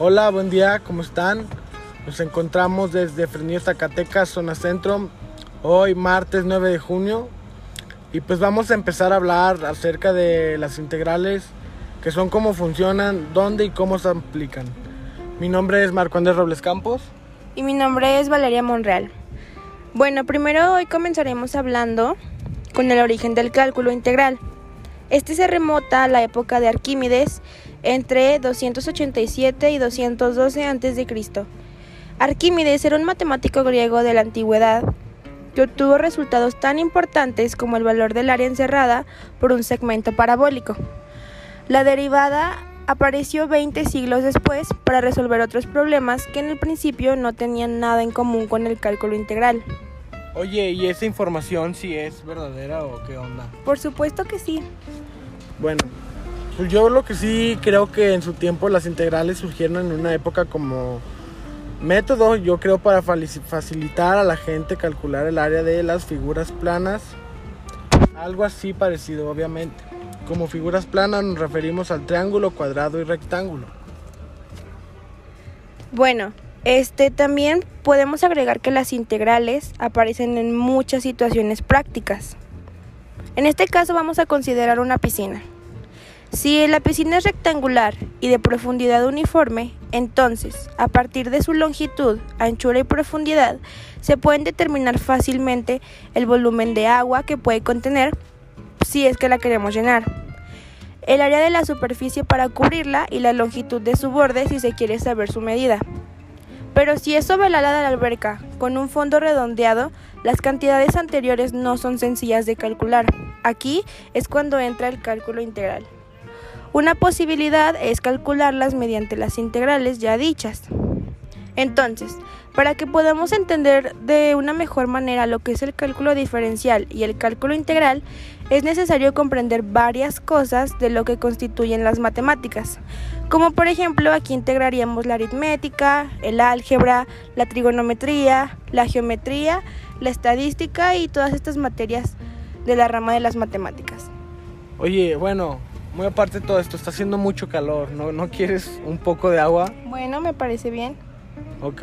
Hola, buen día, ¿cómo están? Nos encontramos desde Frenillo, Zacatecas, zona centro, hoy martes 9 de junio. Y pues vamos a empezar a hablar acerca de las integrales, que son cómo funcionan, dónde y cómo se aplican. Mi nombre es Marco Andrés Robles Campos. Y mi nombre es Valeria Monreal. Bueno, primero hoy comenzaremos hablando con el origen del cálculo integral. Este se remota a la época de Arquímedes entre 287 y 212 a.C. Arquímedes era un matemático griego de la antigüedad que obtuvo resultados tan importantes como el valor del área encerrada por un segmento parabólico. La derivada apareció 20 siglos después para resolver otros problemas que en el principio no tenían nada en común con el cálculo integral. Oye, ¿y esa información si es verdadera o qué onda? Por supuesto que sí. Bueno, pues yo lo que sí creo que en su tiempo las integrales surgieron en una época como método, yo creo para facilitar a la gente calcular el área de las figuras planas. Algo así parecido, obviamente. Como figuras planas nos referimos al triángulo, cuadrado y rectángulo. Bueno, este también podemos agregar que las integrales aparecen en muchas situaciones prácticas. En este caso vamos a considerar una piscina. Si la piscina es rectangular y de profundidad uniforme, entonces, a partir de su longitud, anchura y profundidad, se pueden determinar fácilmente el volumen de agua que puede contener si es que la queremos llenar, el área de la superficie para cubrirla y la longitud de su borde si se quiere saber su medida. Pero si es ovalada de la alberca con un fondo redondeado, las cantidades anteriores no son sencillas de calcular. Aquí es cuando entra el cálculo integral. Una posibilidad es calcularlas mediante las integrales ya dichas. Entonces, para que podamos entender de una mejor manera lo que es el cálculo diferencial y el cálculo integral, es necesario comprender varias cosas de lo que constituyen las matemáticas, como por ejemplo aquí integraríamos la aritmética, el álgebra, la trigonometría, la geometría, la estadística y todas estas materias de la rama de las matemáticas. Oye, bueno, muy aparte de todo esto, está haciendo mucho calor, ¿no, ¿no quieres un poco de agua? Bueno, me parece bien. Ok.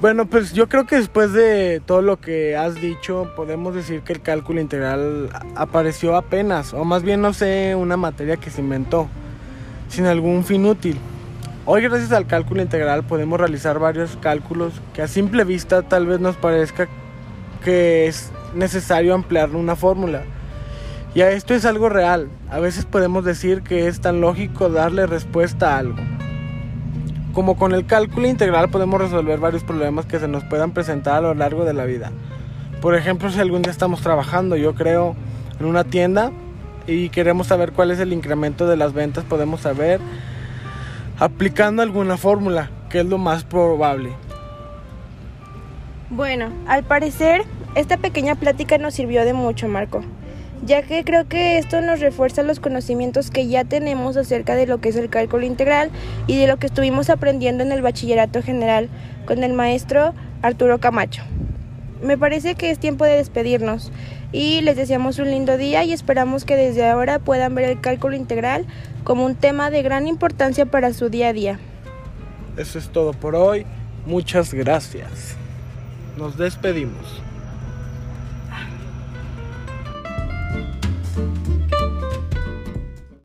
Bueno, pues yo creo que después de todo lo que has dicho, podemos decir que el cálculo integral apareció apenas, o más bien no sé, una materia que se inventó, sin algún fin útil. Hoy gracias al cálculo integral podemos realizar varios cálculos que a simple vista tal vez nos parezca que es necesario ampliar una fórmula. Y a esto es algo real. A veces podemos decir que es tan lógico darle respuesta a algo. Como con el cálculo integral podemos resolver varios problemas que se nos puedan presentar a lo largo de la vida. Por ejemplo, si algún día estamos trabajando, yo creo, en una tienda y queremos saber cuál es el incremento de las ventas, podemos saber aplicando alguna fórmula, que es lo más probable. Bueno, al parecer, esta pequeña plática nos sirvió de mucho, Marco ya que creo que esto nos refuerza los conocimientos que ya tenemos acerca de lo que es el cálculo integral y de lo que estuvimos aprendiendo en el bachillerato general con el maestro Arturo Camacho. Me parece que es tiempo de despedirnos y les deseamos un lindo día y esperamos que desde ahora puedan ver el cálculo integral como un tema de gran importancia para su día a día. Eso es todo por hoy. Muchas gracias. Nos despedimos.